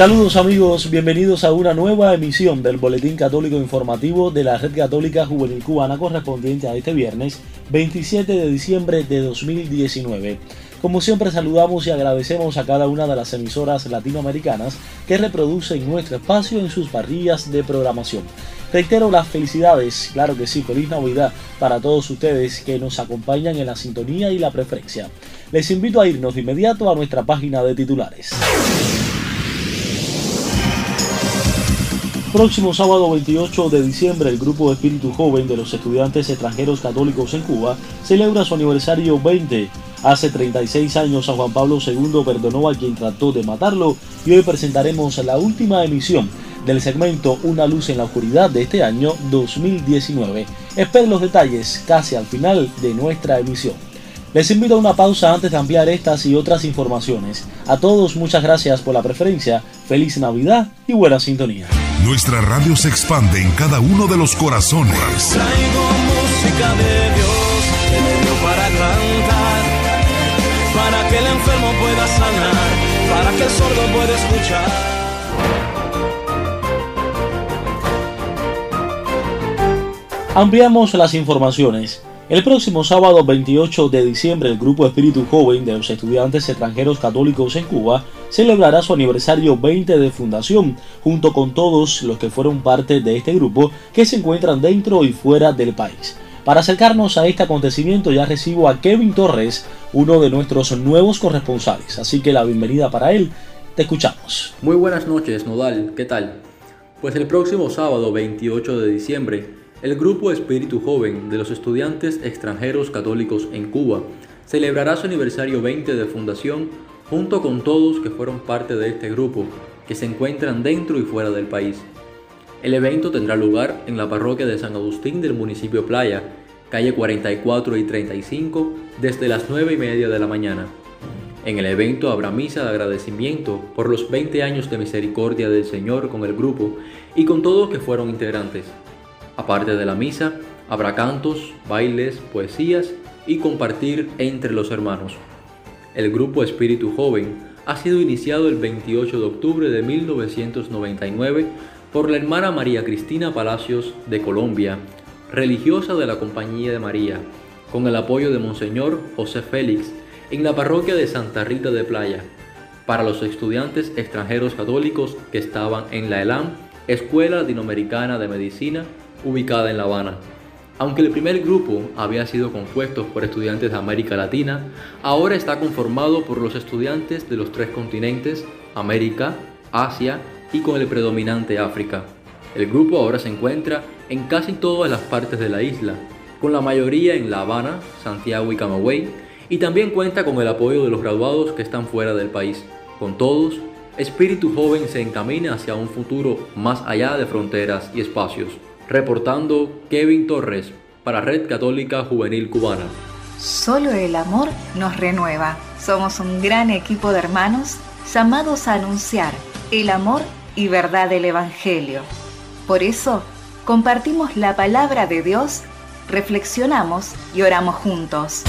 Saludos amigos, bienvenidos a una nueva emisión del Boletín Católico Informativo de la Red Católica Juvenil Cubana correspondiente a este viernes 27 de diciembre de 2019. Como siempre saludamos y agradecemos a cada una de las emisoras latinoamericanas que reproducen nuestro espacio en sus parrillas de programación. Reitero las felicidades, claro que sí, feliz Navidad para todos ustedes que nos acompañan en la sintonía y la preferencia. Les invito a irnos de inmediato a nuestra página de titulares. Próximo sábado 28 de diciembre, el Grupo Espíritu Joven de los Estudiantes Extranjeros Católicos en Cuba celebra su aniversario 20. Hace 36 años San Juan Pablo II perdonó a quien trató de matarlo y hoy presentaremos la última emisión del segmento Una luz en la oscuridad de este año 2019. Esperen los detalles casi al final de nuestra emisión. Les invito a una pausa antes de ampliar estas y otras informaciones. A todos muchas gracias por la preferencia, feliz Navidad y buena sintonía. Nuestra radio se expande en cada uno de los corazones. Traigo música de Dios que me dio para cantar, para que el enfermo pueda sanar, para que el sordo pueda escuchar. Ampliamos las informaciones. El próximo sábado 28 de diciembre el Grupo Espíritu Joven de los Estudiantes Extranjeros Católicos en Cuba celebrará su aniversario 20 de fundación, junto con todos los que fueron parte de este grupo que se encuentran dentro y fuera del país. Para acercarnos a este acontecimiento ya recibo a Kevin Torres, uno de nuestros nuevos corresponsales, así que la bienvenida para él, te escuchamos. Muy buenas noches, Nodal, ¿qué tal? Pues el próximo sábado 28 de diciembre, el Grupo Espíritu Joven de los Estudiantes Extranjeros Católicos en Cuba celebrará su aniversario 20 de fundación junto con todos que fueron parte de este grupo, que se encuentran dentro y fuera del país. El evento tendrá lugar en la parroquia de San Agustín del municipio Playa, calle 44 y 35, desde las 9 y media de la mañana. En el evento habrá misa de agradecimiento por los 20 años de misericordia del Señor con el grupo y con todos que fueron integrantes. Aparte de la misa, habrá cantos, bailes, poesías y compartir entre los hermanos. El grupo Espíritu Joven ha sido iniciado el 28 de octubre de 1999 por la hermana María Cristina Palacios de Colombia, religiosa de la Compañía de María, con el apoyo de Monseñor José Félix en la parroquia de Santa Rita de Playa, para los estudiantes extranjeros católicos que estaban en la ELAM, Escuela Latinoamericana de Medicina, ubicada en La Habana. Aunque el primer grupo había sido compuesto por estudiantes de América Latina, ahora está conformado por los estudiantes de los tres continentes, América, Asia y con el predominante África. El grupo ahora se encuentra en casi todas las partes de la isla, con la mayoría en La Habana, Santiago y Camagüey, y también cuenta con el apoyo de los graduados que están fuera del país. Con todos, Espíritu Joven se encamina hacia un futuro más allá de fronteras y espacios. Reportando Kevin Torres para Red Católica Juvenil Cubana. Solo el amor nos renueva. Somos un gran equipo de hermanos llamados a anunciar el amor y verdad del Evangelio. Por eso, compartimos la palabra de Dios, reflexionamos y oramos juntos.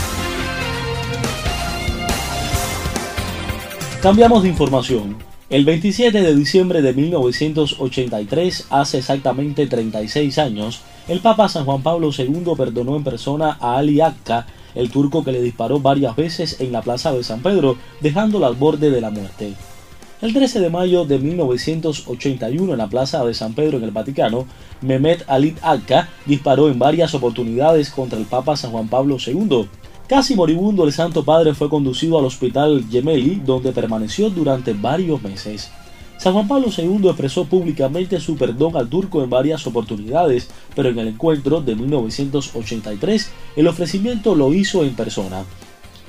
Cambiamos de información. El 27 de diciembre de 1983, hace exactamente 36 años, el Papa San Juan Pablo II perdonó en persona a Ali Akka, el turco que le disparó varias veces en la plaza de San Pedro, dejándolo al borde de la muerte. El 13 de mayo de 1981 en la plaza de San Pedro en el Vaticano, Mehmet Ali Akka disparó en varias oportunidades contra el Papa San Juan Pablo II. Casi moribundo, el Santo Padre fue conducido al hospital Gemelli, donde permaneció durante varios meses. San Juan Pablo II expresó públicamente su perdón al turco en varias oportunidades, pero en el encuentro de 1983 el ofrecimiento lo hizo en persona.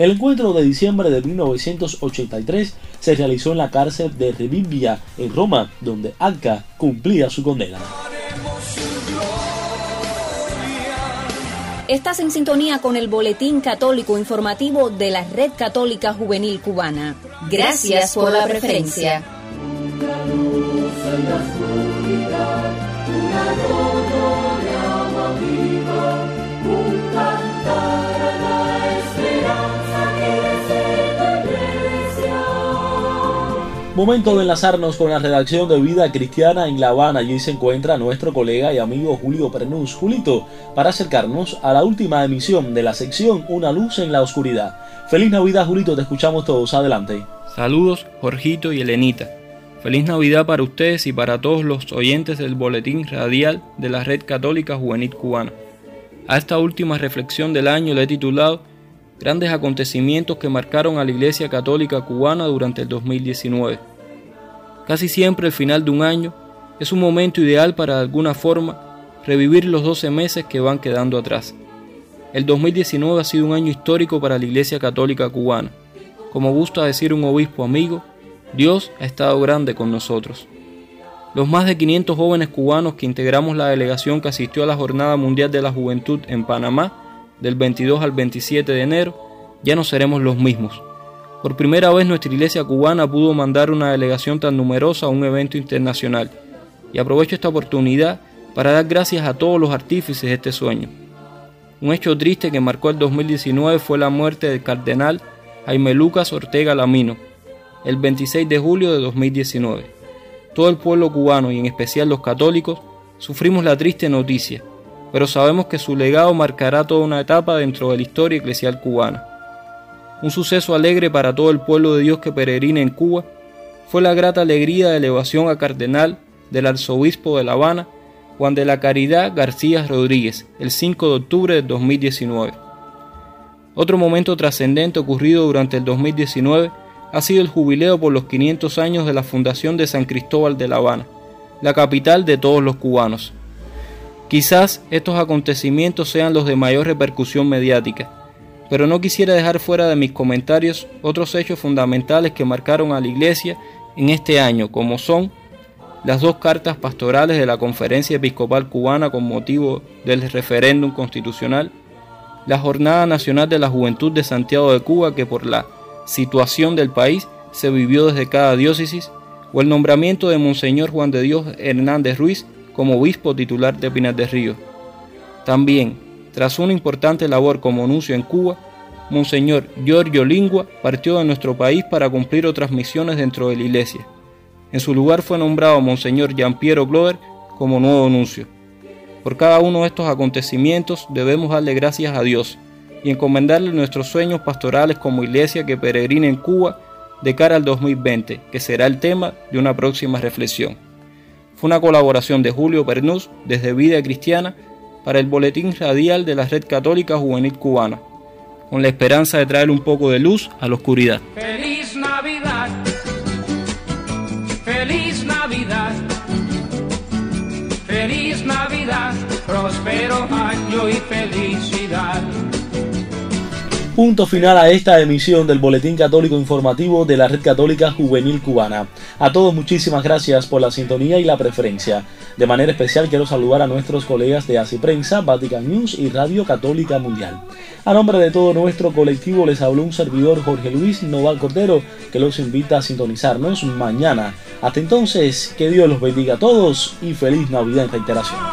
El encuentro de diciembre de 1983 se realizó en la cárcel de Rebibbia, en Roma, donde Akka cumplía su condena. Estás en sintonía con el Boletín Católico Informativo de la Red Católica Juvenil Cubana. Gracias por la preferencia. Momento de enlazarnos con la redacción de Vida Cristiana en La Habana. Allí se encuentra nuestro colega y amigo Julio Pernús. Julito, para acercarnos a la última emisión de la sección Una luz en la oscuridad. Feliz Navidad, Julito, te escuchamos todos. Adelante. Saludos, Jorgito y Elenita. Feliz Navidad para ustedes y para todos los oyentes del boletín radial de la Red Católica Juvenil Cubana. A esta última reflexión del año le he titulado grandes acontecimientos que marcaron a la Iglesia Católica Cubana durante el 2019. Casi siempre el final de un año es un momento ideal para de alguna forma revivir los 12 meses que van quedando atrás. El 2019 ha sido un año histórico para la Iglesia Católica Cubana. Como gusta decir un obispo amigo, Dios ha estado grande con nosotros. Los más de 500 jóvenes cubanos que integramos la delegación que asistió a la Jornada Mundial de la Juventud en Panamá del 22 al 27 de enero, ya no seremos los mismos. Por primera vez nuestra iglesia cubana pudo mandar una delegación tan numerosa a un evento internacional. Y aprovecho esta oportunidad para dar gracias a todos los artífices de este sueño. Un hecho triste que marcó el 2019 fue la muerte del cardenal Jaime Lucas Ortega Lamino, el 26 de julio de 2019. Todo el pueblo cubano y en especial los católicos sufrimos la triste noticia pero sabemos que su legado marcará toda una etapa dentro de la historia eclesial cubana. Un suceso alegre para todo el pueblo de Dios que peregrina en Cuba fue la grata alegría de elevación a cardenal del arzobispo de La Habana, Juan de la Caridad García Rodríguez, el 5 de octubre de 2019. Otro momento trascendente ocurrido durante el 2019 ha sido el jubileo por los 500 años de la fundación de San Cristóbal de La Habana, la capital de todos los cubanos. Quizás estos acontecimientos sean los de mayor repercusión mediática, pero no quisiera dejar fuera de mis comentarios otros hechos fundamentales que marcaron a la Iglesia en este año, como son las dos cartas pastorales de la Conferencia Episcopal Cubana con motivo del referéndum constitucional, la Jornada Nacional de la Juventud de Santiago de Cuba que por la situación del país se vivió desde cada diócesis, o el nombramiento de Monseñor Juan de Dios Hernández Ruiz como obispo titular de Pinar del Río. También, tras una importante labor como nuncio en Cuba, Monseñor Giorgio Lingua partió de nuestro país para cumplir otras misiones dentro de la iglesia. En su lugar fue nombrado Monseñor Giampiero Glover como nuevo nuncio. Por cada uno de estos acontecimientos debemos darle gracias a Dios y encomendarle nuestros sueños pastorales como iglesia que peregrina en Cuba de cara al 2020, que será el tema de una próxima reflexión. Fue una colaboración de Julio Pernús desde Vida Cristiana para el Boletín Radial de la Red Católica Juvenil Cubana, con la esperanza de traer un poco de luz a la oscuridad. Feliz Navidad, feliz Navidad, feliz Navidad, próspero año y felicidad. Punto final a esta emisión del Boletín Católico Informativo de la Red Católica Juvenil Cubana. A todos muchísimas gracias por la sintonía y la preferencia. De manera especial quiero saludar a nuestros colegas de ACI Prensa, Vatican News y Radio Católica Mundial. A nombre de todo nuestro colectivo les habló un servidor Jorge Luis Noval Cordero que los invita a sintonizarnos mañana. Hasta entonces, que Dios los bendiga a todos y feliz Navidad en reiteración.